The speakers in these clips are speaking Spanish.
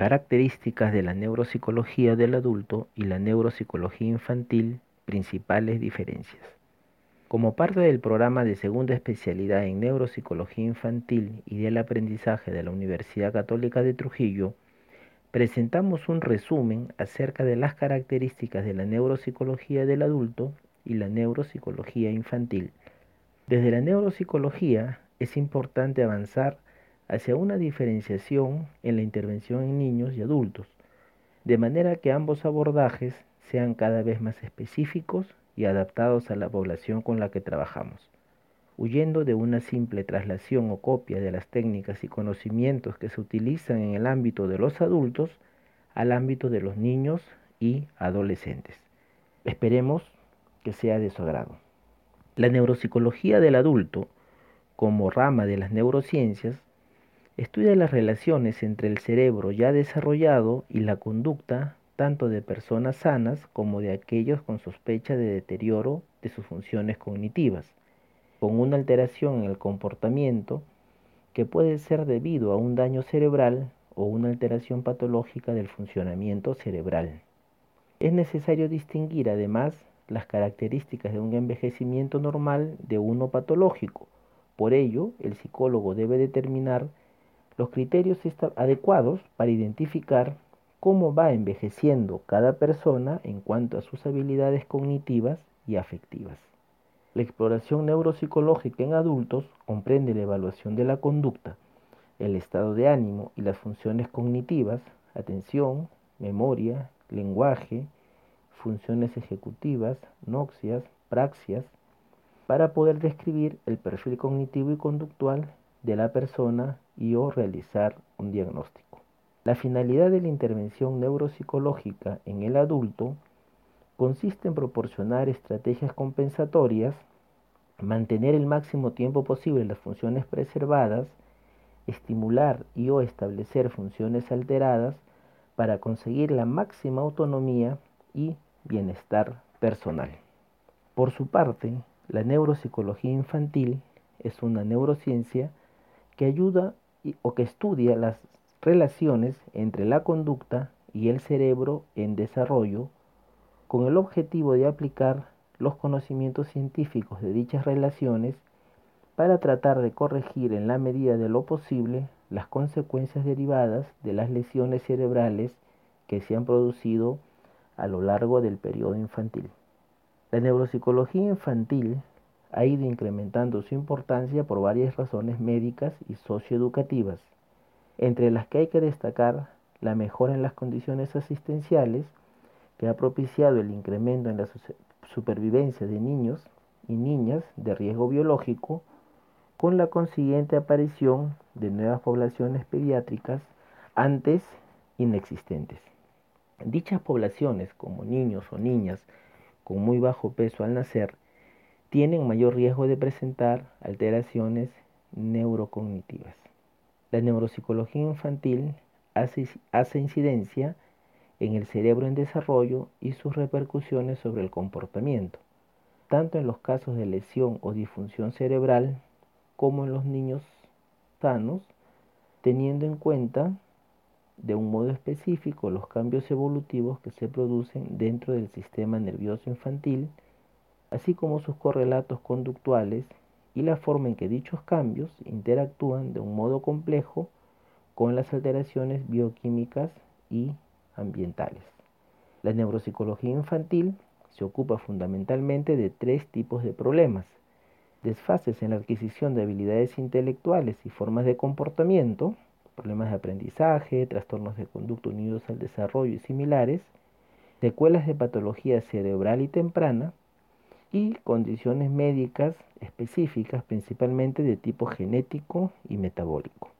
Características de la neuropsicología del adulto y la neuropsicología infantil, principales diferencias. Como parte del programa de segunda especialidad en neuropsicología infantil y del aprendizaje de la Universidad Católica de Trujillo, presentamos un resumen acerca de las características de la neuropsicología del adulto y la neuropsicología infantil. Desde la neuropsicología es importante avanzar hacia una diferenciación en la intervención en niños y adultos, de manera que ambos abordajes sean cada vez más específicos y adaptados a la población con la que trabajamos, huyendo de una simple traslación o copia de las técnicas y conocimientos que se utilizan en el ámbito de los adultos al ámbito de los niños y adolescentes. Esperemos que sea de su agrado. La neuropsicología del adulto, como rama de las neurociencias, Estudia las relaciones entre el cerebro ya desarrollado y la conducta tanto de personas sanas como de aquellos con sospecha de deterioro de sus funciones cognitivas, con una alteración en el comportamiento que puede ser debido a un daño cerebral o una alteración patológica del funcionamiento cerebral. Es necesario distinguir además las características de un envejecimiento normal de uno patológico. Por ello, el psicólogo debe determinar los criterios adecuados para identificar cómo va envejeciendo cada persona en cuanto a sus habilidades cognitivas y afectivas. La exploración neuropsicológica en adultos comprende la evaluación de la conducta, el estado de ánimo y las funciones cognitivas, atención, memoria, lenguaje, funciones ejecutivas, noxias, praxias, para poder describir el perfil cognitivo y conductual de la persona y o realizar un diagnóstico. La finalidad de la intervención neuropsicológica en el adulto consiste en proporcionar estrategias compensatorias, mantener el máximo tiempo posible las funciones preservadas, estimular y o establecer funciones alteradas para conseguir la máxima autonomía y bienestar personal. Por su parte, la neuropsicología infantil es una neurociencia que ayuda o que estudia las relaciones entre la conducta y el cerebro en desarrollo con el objetivo de aplicar los conocimientos científicos de dichas relaciones para tratar de corregir en la medida de lo posible las consecuencias derivadas de las lesiones cerebrales que se han producido a lo largo del periodo infantil. La neuropsicología infantil ha ido incrementando su importancia por varias razones médicas y socioeducativas, entre las que hay que destacar la mejora en las condiciones asistenciales, que ha propiciado el incremento en la supervivencia de niños y niñas de riesgo biológico, con la consiguiente aparición de nuevas poblaciones pediátricas antes inexistentes. Dichas poblaciones, como niños o niñas con muy bajo peso al nacer, tienen mayor riesgo de presentar alteraciones neurocognitivas. La neuropsicología infantil hace, incidencia en el cerebro en desarrollo y sus repercusiones sobre el comportamiento, tanto en los casos de lesión o disfunción cerebral como en los niños sanos, teniendo en cuenta de un modo específico los cambios evolutivos que se producen dentro del sistema nervioso infantil así como sus correlatos conductuales y la forma en que dichos cambios interactúan de un modo complejo con las alteraciones bioquímicas y ambientales. La neuropsicología infantil se ocupa fundamentalmente de tres tipos de problemas. Desfases en la adquisición de habilidades intelectuales y formas de comportamiento, problemas de aprendizaje, trastornos de conducta unidos al desarrollo y similares, secuelas de patología cerebral y temprana, y condiciones médicas específicas, principalmente de tipo genético y metabólico.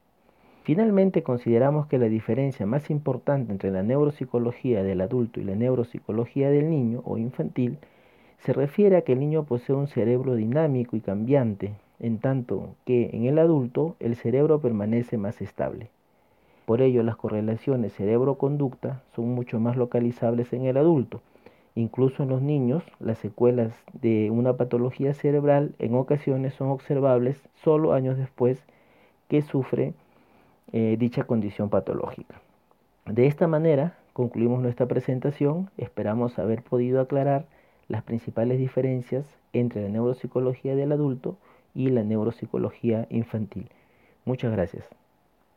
Finalmente, consideramos que la diferencia más importante entre la neuropsicología del adulto y la neuropsicología del niño o infantil se refiere a que el niño posee un cerebro dinámico y cambiante, en tanto que en el adulto el cerebro permanece más estable. Por ello, las correlaciones cerebro-conducta son mucho más localizables en el adulto, Incluso en los niños, las secuelas de una patología cerebral en ocasiones son observables solo años después que sufre eh, dicha condición patológica. De esta manera concluimos nuestra presentación. Esperamos haber podido aclarar las principales diferencias entre la neuropsicología del adulto y la neuropsicología infantil. Muchas gracias.